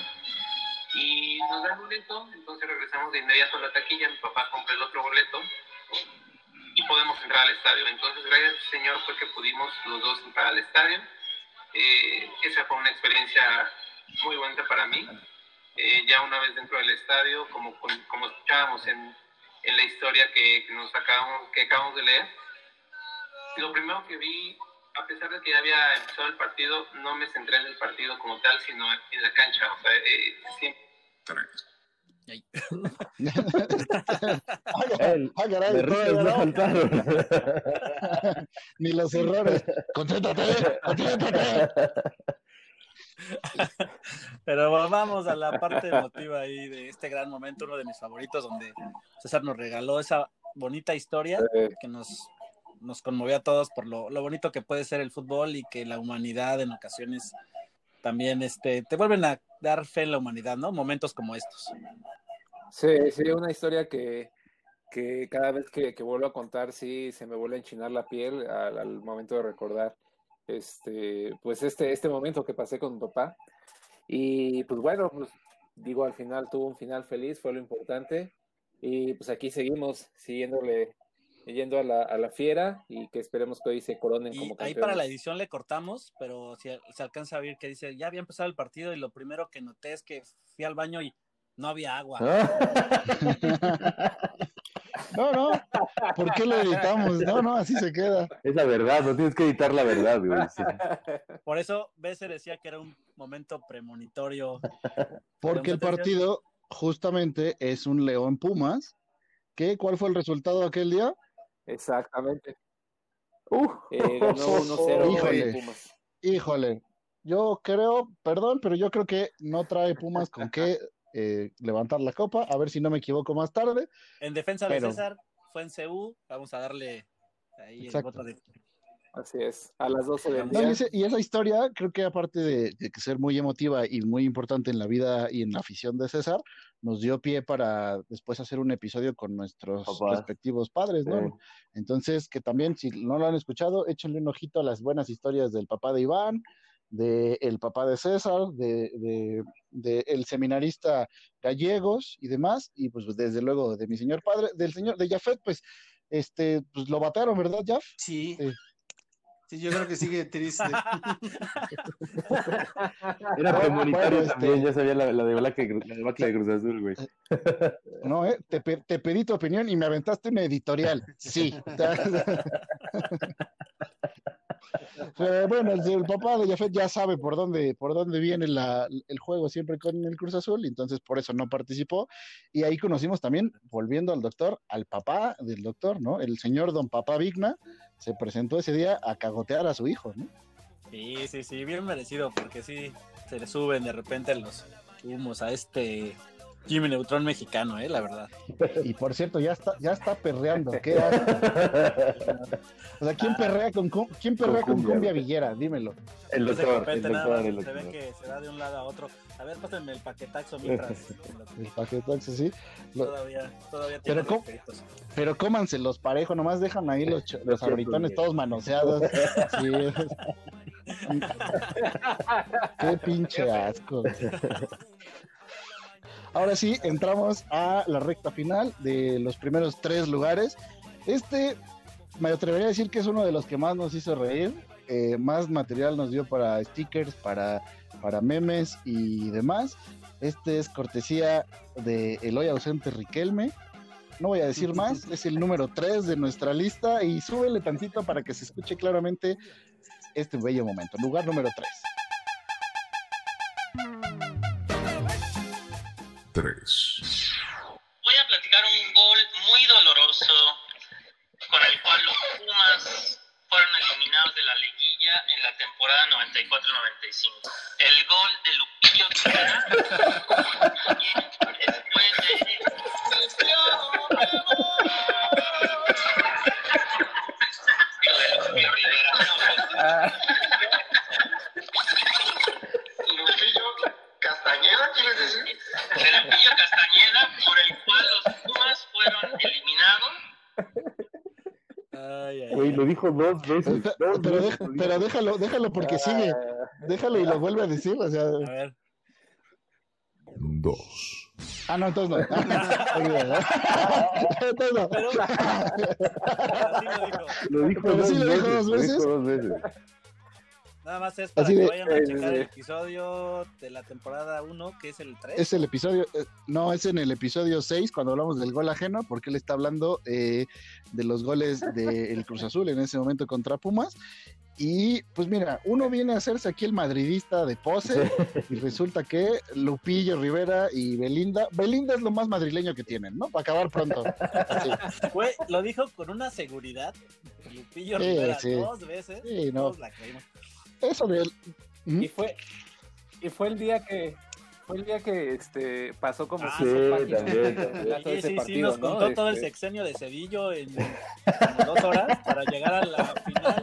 Y nos da el boleto, entonces regresamos de inmediato a la taquilla, mi papá compra el otro boleto y podemos entrar al estadio. Entonces, gracias al Señor fue que pudimos los dos entrar al estadio. Eh, esa fue una experiencia muy buena para mí. Eh, ya una vez dentro del estadio, como, como escuchábamos en, en la historia que, que, nos acabamos, que acabamos de leer. Lo primero que vi, a pesar de que ya había empezado el partido, no me centré en el partido como tal, sino en la cancha. O sea, eh, faltaron. Ni los errores. Concéntrate, concéntrate. Pero vamos a la parte emotiva ahí de este gran momento, uno de mis favoritos, donde César nos regaló esa bonita historia que nos, nos conmovió a todos por lo, lo bonito que puede ser el fútbol y que la humanidad en ocasiones también este, te vuelven a dar fe en la humanidad, ¿no? Momentos como estos. Sí, sí, una historia que, que cada vez que, que vuelvo a contar, sí, se me vuelve a enchinar la piel al, al momento de recordar este, pues este, este momento que pasé con mi papá. Y pues bueno, pues digo, al final tuvo un final feliz, fue lo importante. Y pues aquí seguimos siguiéndole, yendo a la, a la fiera y que esperemos que hoy se coronen Y como ahí campeones. para la edición le cortamos, pero si se alcanza a ver que dice, ya había empezado el partido y lo primero que noté es que fui al baño y no había agua. No, no. ¿Por qué lo editamos? No, no, así se queda. Es la verdad, no tienes que editar la verdad, güey. Sí. Por eso Besser decía que era un momento premonitorio. Porque el partido justamente es un León Pumas. ¿Qué? ¿Cuál fue el resultado aquel día? Exactamente. Eh, ganó 1-0 Híjole. Pumas. Híjole. Yo creo, perdón, pero yo creo que no trae Pumas con qué eh, levantar la copa. A ver si no me equivoco más tarde. En defensa de Pero- César, fue en CU. Vamos a darle ahí Exacto. el voto de. Así es, a las 12 del No, día. y, ese- y esa historia, creo que aparte de, de que ser muy emotiva y muy importante en la vida y en la afición de César, nos dio pie para después hacer un episodio con nuestros respectivos padres, ¿no? Sí. Entonces, que también, si no lo han escuchado, échenle un ojito a las buenas historias del papá de Iván, de el papá de César, de, de, de el seminarista Gallegos y demás, y pues desde luego de mi señor padre, del señor, de Jafet, pues, este, pues lo batearon, ¿verdad, Jaf? Sí. Sí. Sí, yo creo que sigue triste. Era premonitorio Bueno, este- también, ya sabía la, la de la de Blanca de Cruz Azul, güey. No, ¿eh? Te, te pedí tu opinión y me aventaste una editorial. Sí. Pero bueno, el, papá de Jafet ya sabe por dónde, por dónde viene la- el juego siempre con el Cruz Azul, entonces por eso no participó. Y ahí conocimos también, volviendo al doctor, al papá del doctor, ¿no? El señor don Papá Vigna se presentó ese día a cagotear a su hijo, ¿no? Sí, sí, sí, bien merecido, porque sí se le suben de repente los humos a este Jimmy Neutron mexicano, eh, la verdad. Y por cierto, ya está, ya está perreando. ¿Qué. O sea, ¿quién perrea con, quién perrea Con con cumbia, cumbia villera? Dímelo. El doctor, el doctor, se ve que se va de un lado a otro. A ver, pásenme el paquetaxo mientras. El paquetaxo, sí. Lo- todavía, todavía tiene Pero, refritos. pero cómanselos parejo, nomás dejan ahí los, los abritones todos manoseados. Sí. Qué pinche asco. Ahora sí, entramos a la recta final de los primeros tres lugares. Este, me atrevería a decir que es uno de los que más nos hizo reír. eh, más material nos dio para stickers, para, para memes y demás. Este es cortesía de el hoy ausente Riquelme. No voy a decir más, es el número 3 de nuestra lista y súbele tantito para que se escuche claramente este bello momento. Lugar número 3. Voy a platicar un gol muy doloroso con el cual los Pumas fueron eliminados de la liguilla en la temporada 94-95. El gol de Lupillo quien después de lo dijo dos veces. Pero, dos pero veces deja- lo dijo. pero déjalo, déjalo porque sigue. Déjalo y lo vuelve a decir. O sea, A ver, Dos. ah, no, entonces no. Entonces no. pero. pero sí lo dijo. Lo dijo Pero dos sí lo dijo veces. dos Lo veces. dijo dos veces. Nada más es para Así que de- vayan a eh, checar el eh. episodio de la temporada 1, que es el 3. Es el episodio, eh, no, es en el episodio 6 cuando hablamos del gol ajeno, porque él está hablando eh, de los goles del Cruz Azul en ese momento contra Pumas. Y pues mira, uno viene a hacerse aquí el madridista de pose y resulta que Lupillo Rivera y Belinda, Belinda es lo más madrileño que tienen, ¿no? Para acabar pronto. Así. Fue, lo dijo con una seguridad. Lupillo Sí, Rivera sí. dos veces. Sí, no. todos la creímos. Eso de él. Y fue, y fue el día que fue el día que este pasó como Ah, su sí, página también, Sí, sí, sí, nos ¿no? contó todo el Este, sexenio de Cedillo en como dos horas para llegar a la final,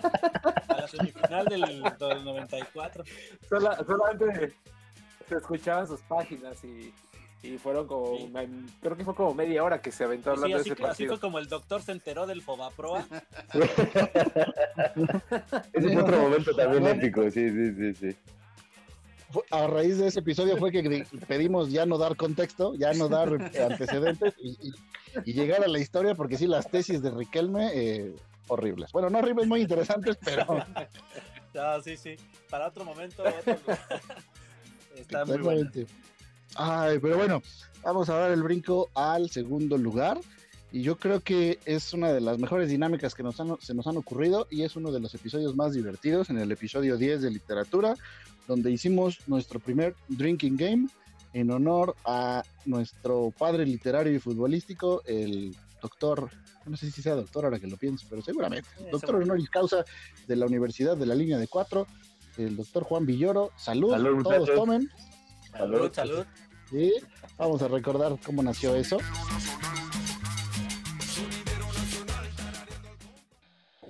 a la semifinal del, del 94. sola- solamente se escuchaban sus páginas y, y fueron como creo que fue como media hora que se aventó Sí, hablando así, de ese que- así partido. fue como el doctor se enteró del Fobaproa. Ese fue otro momento también épico, sí, sí, sí, sí. A raíz de ese episodio fue que di- pedimos ya no dar contexto, ya no dar antecedentes y, y- y llegar a la historia, porque sí, las tesis de Riquelme, eh, horribles. Bueno, no horribles, muy interesantes, pero No, sí, sí. Para otro momento, otro. Está muy bueno. Ay, pero bueno, vamos a dar el brinco al segundo lugar. Y yo creo que es una de las mejores dinámicas que nos han- se nos han ocurrido y es uno de los episodios más divertidos en el episodio 10 de literatura, donde hicimos nuestro primer drinking game en honor a nuestro padre literario y futbolístico, el doctor, no sé si sea doctor ahora que lo pienso, pero seguramente, Sí, doctor seguro. honoris causa de la Universidad de la Línea de Cuatro, el doctor Juan Villoro. Salud, Salud, todos muchachos. tomen. Salud, salud. Sí, vamos a recordar cómo nació eso.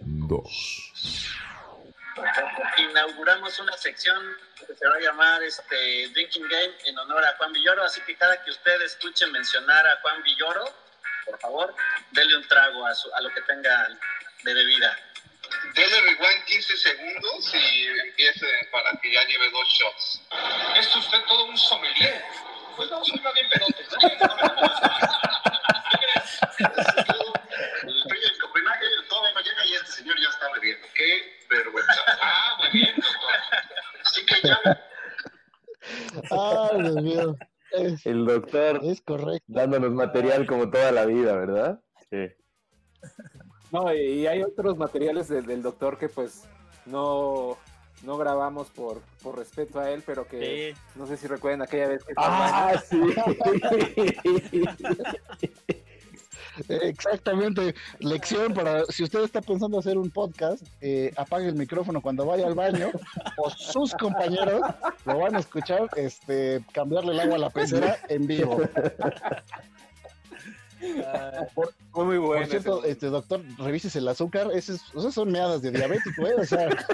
Dos. Inauguramos una sección que se va a llamar este Drinking Game en honor a Juan Villoro, así que cada que usted escuche mencionar a Juan Villoro, por favor, dele un trago a, su- a lo que tenga de bebida. Dele rewind 15 segundos y empiece para que ya lleve dos shots. ¿Es usted todo un sommelier? Pues no, soy más bien pedote. El copenaje todo me llega y este señor ya está bebiendo. Qué vergüenza. Ah, muy bien, doctor. Así que ya Ay, Dios mío. Es, El doctor es correcto. dándonos material como toda la vida, ¿verdad? Sí. No, y y hay otros materiales del, del doctor que pues no, no grabamos por, por respeto a él, pero que Sí. no sé si recuerdan aquella vez que Ah, sí. Exactamente. Lección para si usted está pensando hacer un podcast, eh, apague el micrófono cuando vaya al baño o sus compañeros lo van a escuchar este, cambiarle el agua a la pecera en vivo. Ah, fue muy bueno. Por cierto, este doctor, revises el azúcar, esas son meadas de diabético, ¿eh? O sea,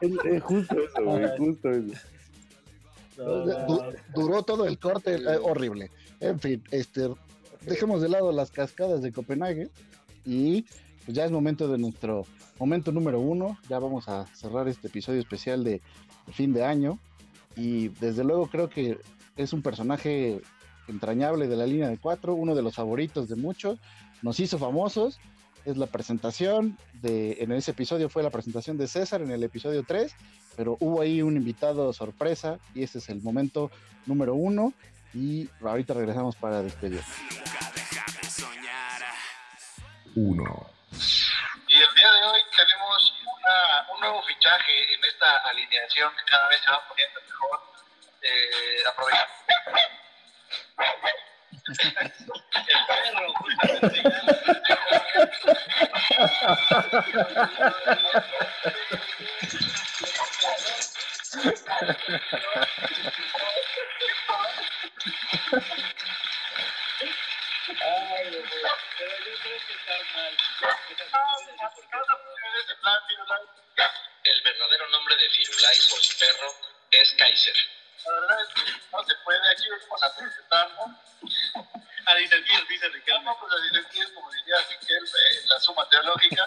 Es, es justo eso, güey, justo eso. du- duró todo el corte, eh, horrible. En fin, este, dejemos de lado las cascadas de Copenhague y pues ya es momento de nuestro momento número uno. Ya vamos a cerrar este episodio especial de fin de año y desde luego creo que es un personaje entrañable de la línea de cuatro, uno de los favoritos de muchos, nos hizo famosos. Es la presentación de, en ese episodio fue la presentación de César en el episodio 3, pero hubo ahí un invitado sorpresa y ese es el momento número uno y ahorita regresamos para despedir. Uno. Y el día de hoy tenemos una- un nuevo fichaje en esta alineación que cada vez se va poniendo mejor. Eh, aprovechando. El perro, verdadero nombre de Firulais Perro es Kaiser. La verdad es que no se puede, aquí disentir, dice Riquelme. No, pues a disentir, como diría Riquelme en la suma teológica.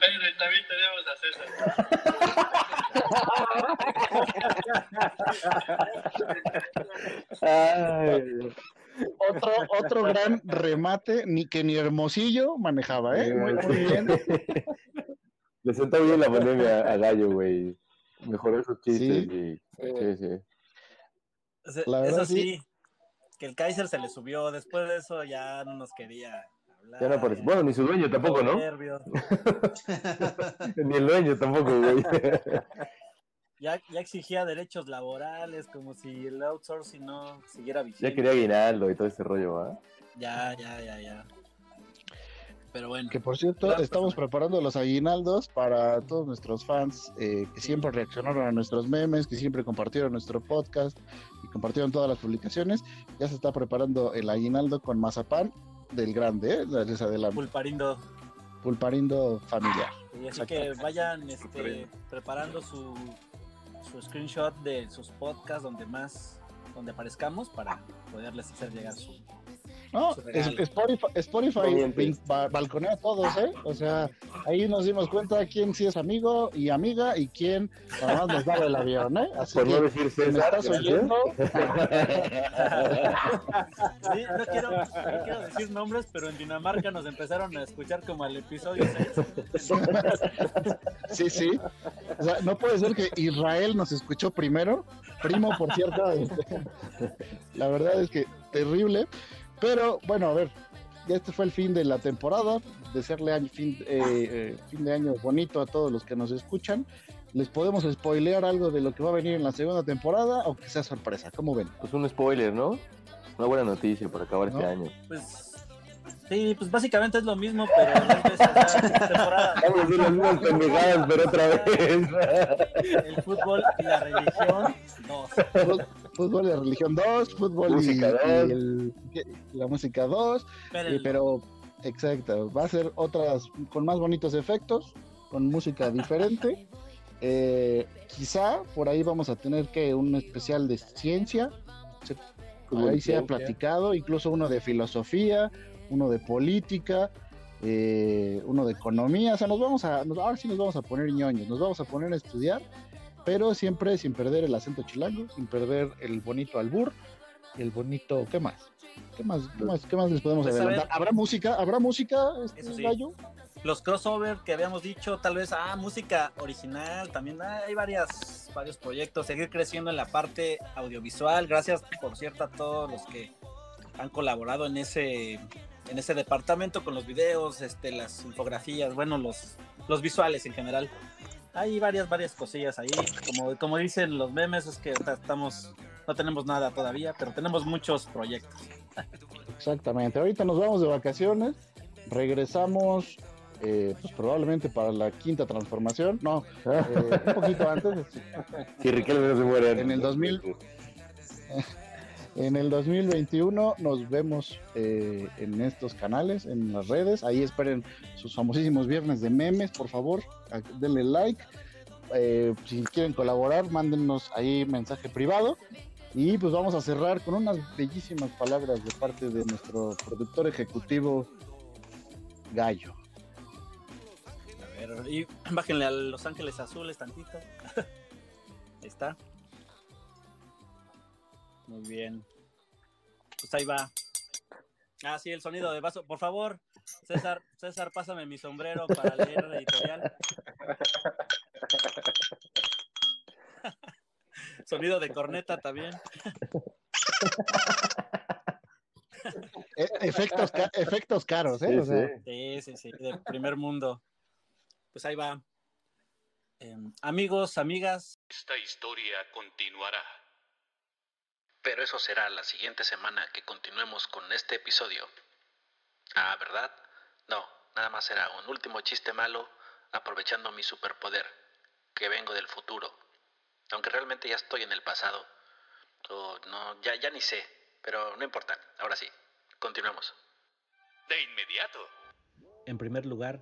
Pero también tenemos a César. Ay, otro, otro gran remate ni que ni Hermosillo manejaba, ¿eh? Muy, muy bien. Le sentó bien la pandemia a Gallo, güey. Mejoró esos chistes. Sí. y- sí, sí. O sea, eso sí, que el Kaiser se le subió. Después de eso ya no nos quería hablar. Ya no aparece. Bueno, ni su dueño tampoco, ¿no? Ni el dueño tampoco, güey. Ya, ya exigía derechos laborales, como si el outsourcing no siguiera vigente. Ya quería aguinaldo y todo ese rollo, ¿va? Ya, ya, ya, ya. Pero bueno. Que por cierto, estamos preparando los aguinaldos para todos nuestros fans eh, que siempre reaccionaron a nuestros memes, que siempre compartieron nuestro podcast y compartieron todas las publicaciones. Ya se está preparando el aguinaldo con mazapán del grande, ¿eh? les adelanto. Pulparindo. Pulparindo familiar. Y así que vayan este, preparando su, su screenshot de sus podcasts donde más, donde aparezcamos para poderles hacer llegar su, No. Spotify, Spotify balconea a todos, ¿eh? O sea, ahí nos dimos cuenta quién sí es amigo y amiga y quién nada más nos daba el avión, ¿eh? Así Por que, no decir si me César, estás oyendo, Sí, no quiero, no quiero decir nombres, pero en Dinamarca nos empezaron a escuchar como al episodio 6. sí, sí. O sea, no puede ser que Israel nos escuchó primero, primo, por cierto. este, La verdad es que terrible. Pero bueno, a ver, ya este fue el fin de la temporada. Desearle año- fin, eh, eh, fin de año bonito a todos los que nos escuchan. ¿Les podemos spoilear algo de lo que va a venir en la segunda temporada o que sea sorpresa? ¿Cómo ven? Pues un spoiler, ¿no? Una buena noticia para acabar este ¿No? año. Pues sí, pues básicamente es lo mismo, pero dos veces la temporada. Vamos a hacer las mismas pendejadas, pero otra vez. El fútbol y la religión, dos. Fútbol de religión 2, fútbol y- Música y, dos. el- y la música 2. Espérenlo. Eh, pero, exacto, va a ser otras con más bonitos efectos, con música diferente. Eh, quizá por ahí vamos a tener que un especial de ciencia. Se- Como ahí se ha platicado, incluso uno de filosofía, uno de política, eh, uno de economía. O sea, nos vamos a, nos- ahora sí nos vamos a poner ñoños, nos vamos a poner a estudiar, pero siempre sin perder el acento chilango, sin perder el bonito albur el bonito, ¿qué más? ¿Qué más, qué más, qué más les podemos Pues, adelantar? ver. ¿Habrá música? ¿Habrá música, este, sí. gallo? Los crossover que habíamos dicho, tal vez, ah, música original, también ah, hay varias, varios proyectos, seguir creciendo en la parte audiovisual. Gracias, por cierto, a todos los que han colaborado en ese, en ese departamento con los videos, este, las infografías, bueno, los, los visuales en general. Hay varias, varias cosillas ahí. Como, como dicen los memes, es que estamos, no tenemos nada todavía, pero tenemos muchos proyectos. Exactamente. Ahorita nos vamos de vacaciones, regresamos eh, pues probablemente para la quinta transformación. No, eh, un poquito antes. Si Riquelme no se muere. En el 2000. En el 2021 nos vemos eh, en estos canales, en las redes. Ahí esperen sus famosísimos viernes de memes, por favor. a- Denle like. Eh, si quieren colaborar, mándenos ahí mensaje privado. Y pues vamos a cerrar con unas bellísimas palabras de parte de nuestro productor ejecutivo, Gallo. A ver, y bájenle a Los Ángeles Azules tantito. Ahí está. Muy bien. Pues ahí va. Ah, sí, el sonido de vaso. Por favor, César, César, pásame mi sombrero para leer el editorial. Sonido de corneta también. E- efectos, ca- efectos caros, ¿eh? Sí, O sea, Sí, sí, sí, de primer mundo. Pues ahí va. Em, amigos, amigas, Esta historia continuará. Pero eso será la siguiente semana que continuemos con este episodio. Ah, ¿verdad? No, nada más será un último chiste malo aprovechando mi superpoder, que vengo del futuro. Aunque realmente ya estoy en el pasado. O no, ya, ya ni sé, pero no importa. Ahora sí, continuemos. De inmediato. En primer lugar,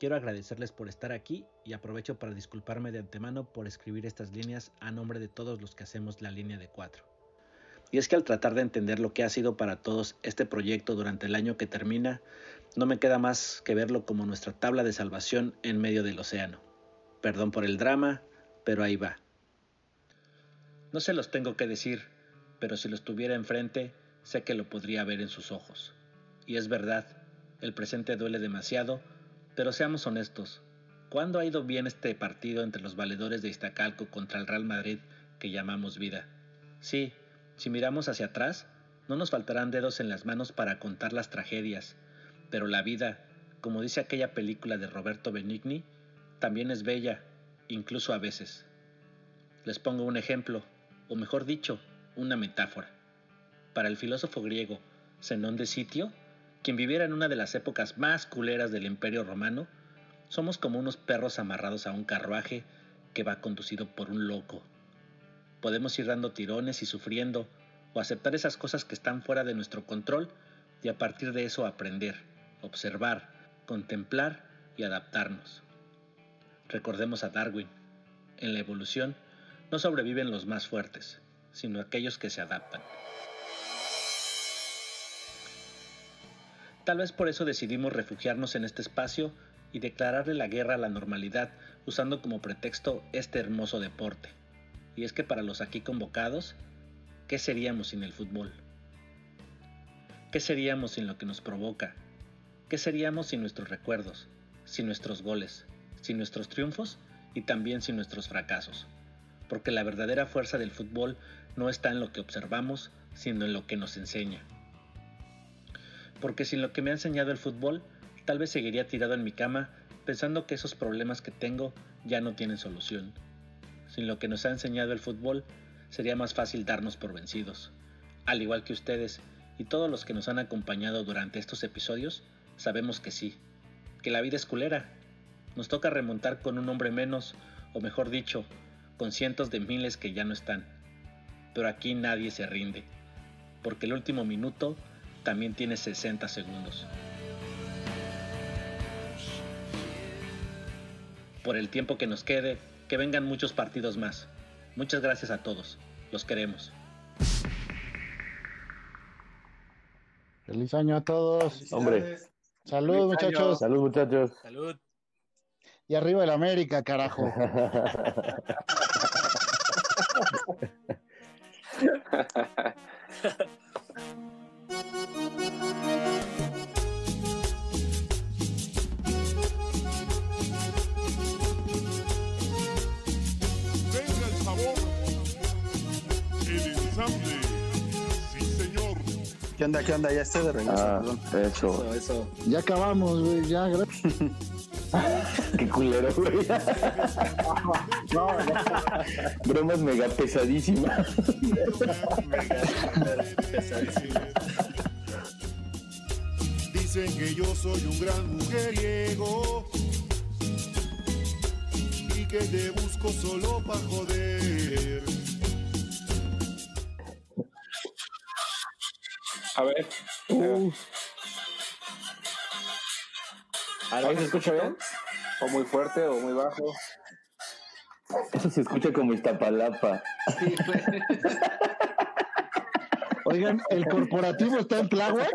quiero agradecerles por estar aquí y aprovecho para disculparme de antemano por escribir estas líneas a nombre de todos los que hacemos la línea de cuatro. Y es que al tratar de entender lo que ha sido para todos este proyecto durante el año que termina, no me queda más que verlo como nuestra tabla de salvación en medio del océano. Perdón por el drama, pero ahí va. No se los tengo que decir, pero si los tuviera enfrente, sé que lo podría ver en sus ojos. Y es verdad, el presente duele demasiado, pero seamos honestos, ¿cuándo ha ido bien este partido entre los valedores de Iztacalco contra el Real Madrid que llamamos vida? Sí, si miramos hacia atrás, no nos faltarán dedos en las manos para contar las tragedias, pero la vida, como dice aquella película de Roberto Benigni, también es bella, incluso a veces. Les pongo un ejemplo, o mejor dicho, una metáfora. Para el filósofo griego Zenón de Sitio, quien viviera en una de las épocas más culeras del Imperio Romano, somos como unos perros amarrados a un carruaje que va conducido por un loco. Podemos ir dando tirones y sufriendo, o aceptar esas cosas que están fuera de nuestro control y a partir de eso aprender, observar, contemplar y adaptarnos. Recordemos a Darwin. En la evolución no sobreviven los más fuertes, sino aquellos que se adaptan. Tal vez por eso decidimos refugiarnos en este espacio y declararle la guerra a la normalidad usando como pretexto este hermoso deporte. Y es que para los aquí convocados, ¿qué seríamos sin el fútbol? ¿Qué seríamos sin lo que nos provoca? ¿Qué seríamos sin nuestros recuerdos, sin nuestros goles, sin nuestros triunfos y también sin nuestros fracasos? Porque la verdadera fuerza del fútbol no está en lo que observamos, sino en lo que nos enseña. Porque sin lo que me ha enseñado el fútbol, tal vez seguiría tirado en mi cama pensando que esos problemas que tengo ya no tienen solución. Sin lo que nos ha enseñado el fútbol, sería más fácil darnos por vencidos. Al igual que ustedes y todos los que nos han acompañado durante estos episodios, sabemos que sí, que la vida es culera. Nos toca remontar con un hombre menos, o mejor dicho, con cientos de miles que ya no están. Pero aquí nadie se rinde, porque el último minuto también tiene 60 segundos. Por el tiempo que nos quede, que vengan muchos partidos más. Muchas gracias a todos. Los queremos. Feliz año a todos. Hombre. Salud, muchachos. Salud, muchachos. Salud. Y arriba el América, carajo. Sí, señor. ¿Qué onda, qué onda? Ya estoy de regreso, Ah, perdón. eso. Eso. Ya acabamos, güey. Ya, gracias. Qué culero, güey. Bromas mega pesadísimas. Dicen que yo soy un gran mujeriego y que te busco solo para joder. A ver. ¿Ahí se escucha bien? ¿O muy fuerte o muy bajo? Eso se escucha como Iztapalapa. Oigan, ¿el corporativo está en Tláhuac?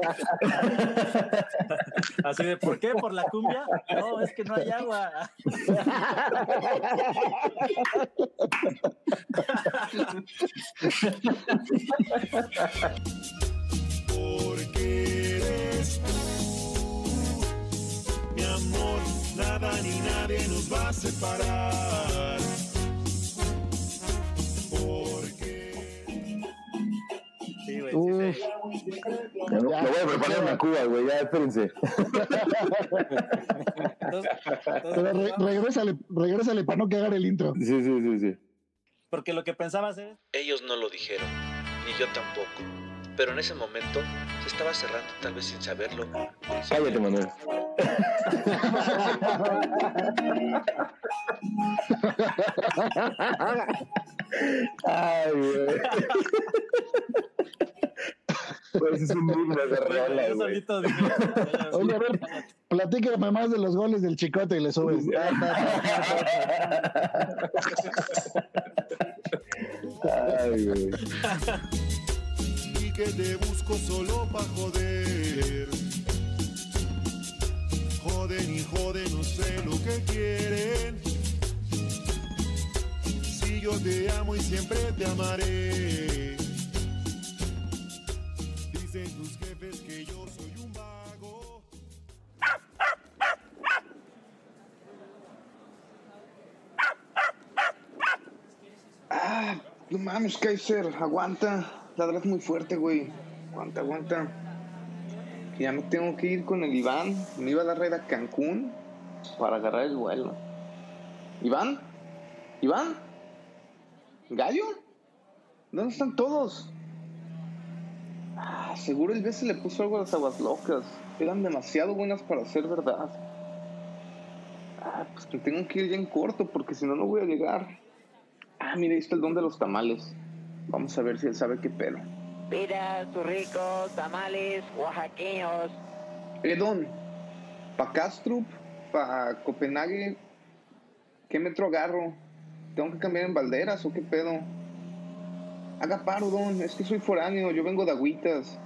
Así de, ¿por qué? ¿Por la cumbia? No, es que no hay agua. Porque eres tú, mi amor, nada ni nadie nos va a separar. Sí, güey, sí, sí. Me voy a preparar una cuba, güey. Ya, espérense. Entonces, pero re- regrésale, regrésale para no cagar el intro. Sí, sí, sí, sí. porque lo que pensaba hacer es Ellos no lo dijeron, ni yo tampoco. Pero en ese momento se estaba cerrando, tal vez sin saberlo. Cállate, Manuel. Ay, güey. Pues es un himno de rola, Oye, a ver, platícame más de los goles del chicote y le subes. Ay, güey. que te busco solo pa' joder. Joden y joden, no sé lo que quieren. Si yo te amo y siempre te amaré. Dicen tus jefes que yo soy un vago. Ah, no mames, Kaiser, aguanta. Ladras muy fuerte, güey. Aguanta, aguanta. Que ya me tengo que ir con el Iván. Me iba a dar red a Cancún para agarrar el vuelo. ¿Iván? ¿Iván? ¿Gallo? ¿Dónde están todos? Ah, seguro el se le puso algo a las aguas locas. Eran demasiado buenas para ser verdad. Ah, pues me tengo que ir ya en corto porque si no, no voy a llegar. Ah, mira, ahí está el don de los tamales. Vamos a ver si él sabe qué pedo. Pida sus ricos tamales oaxaqueños. Eh, don, pa' Kastrup, pa' Copenhague, ¿qué metro agarro? ¿Tengo que cambiar en balderas o qué pedo? Haga paro, don, es que soy foráneo, yo vengo de agüitas.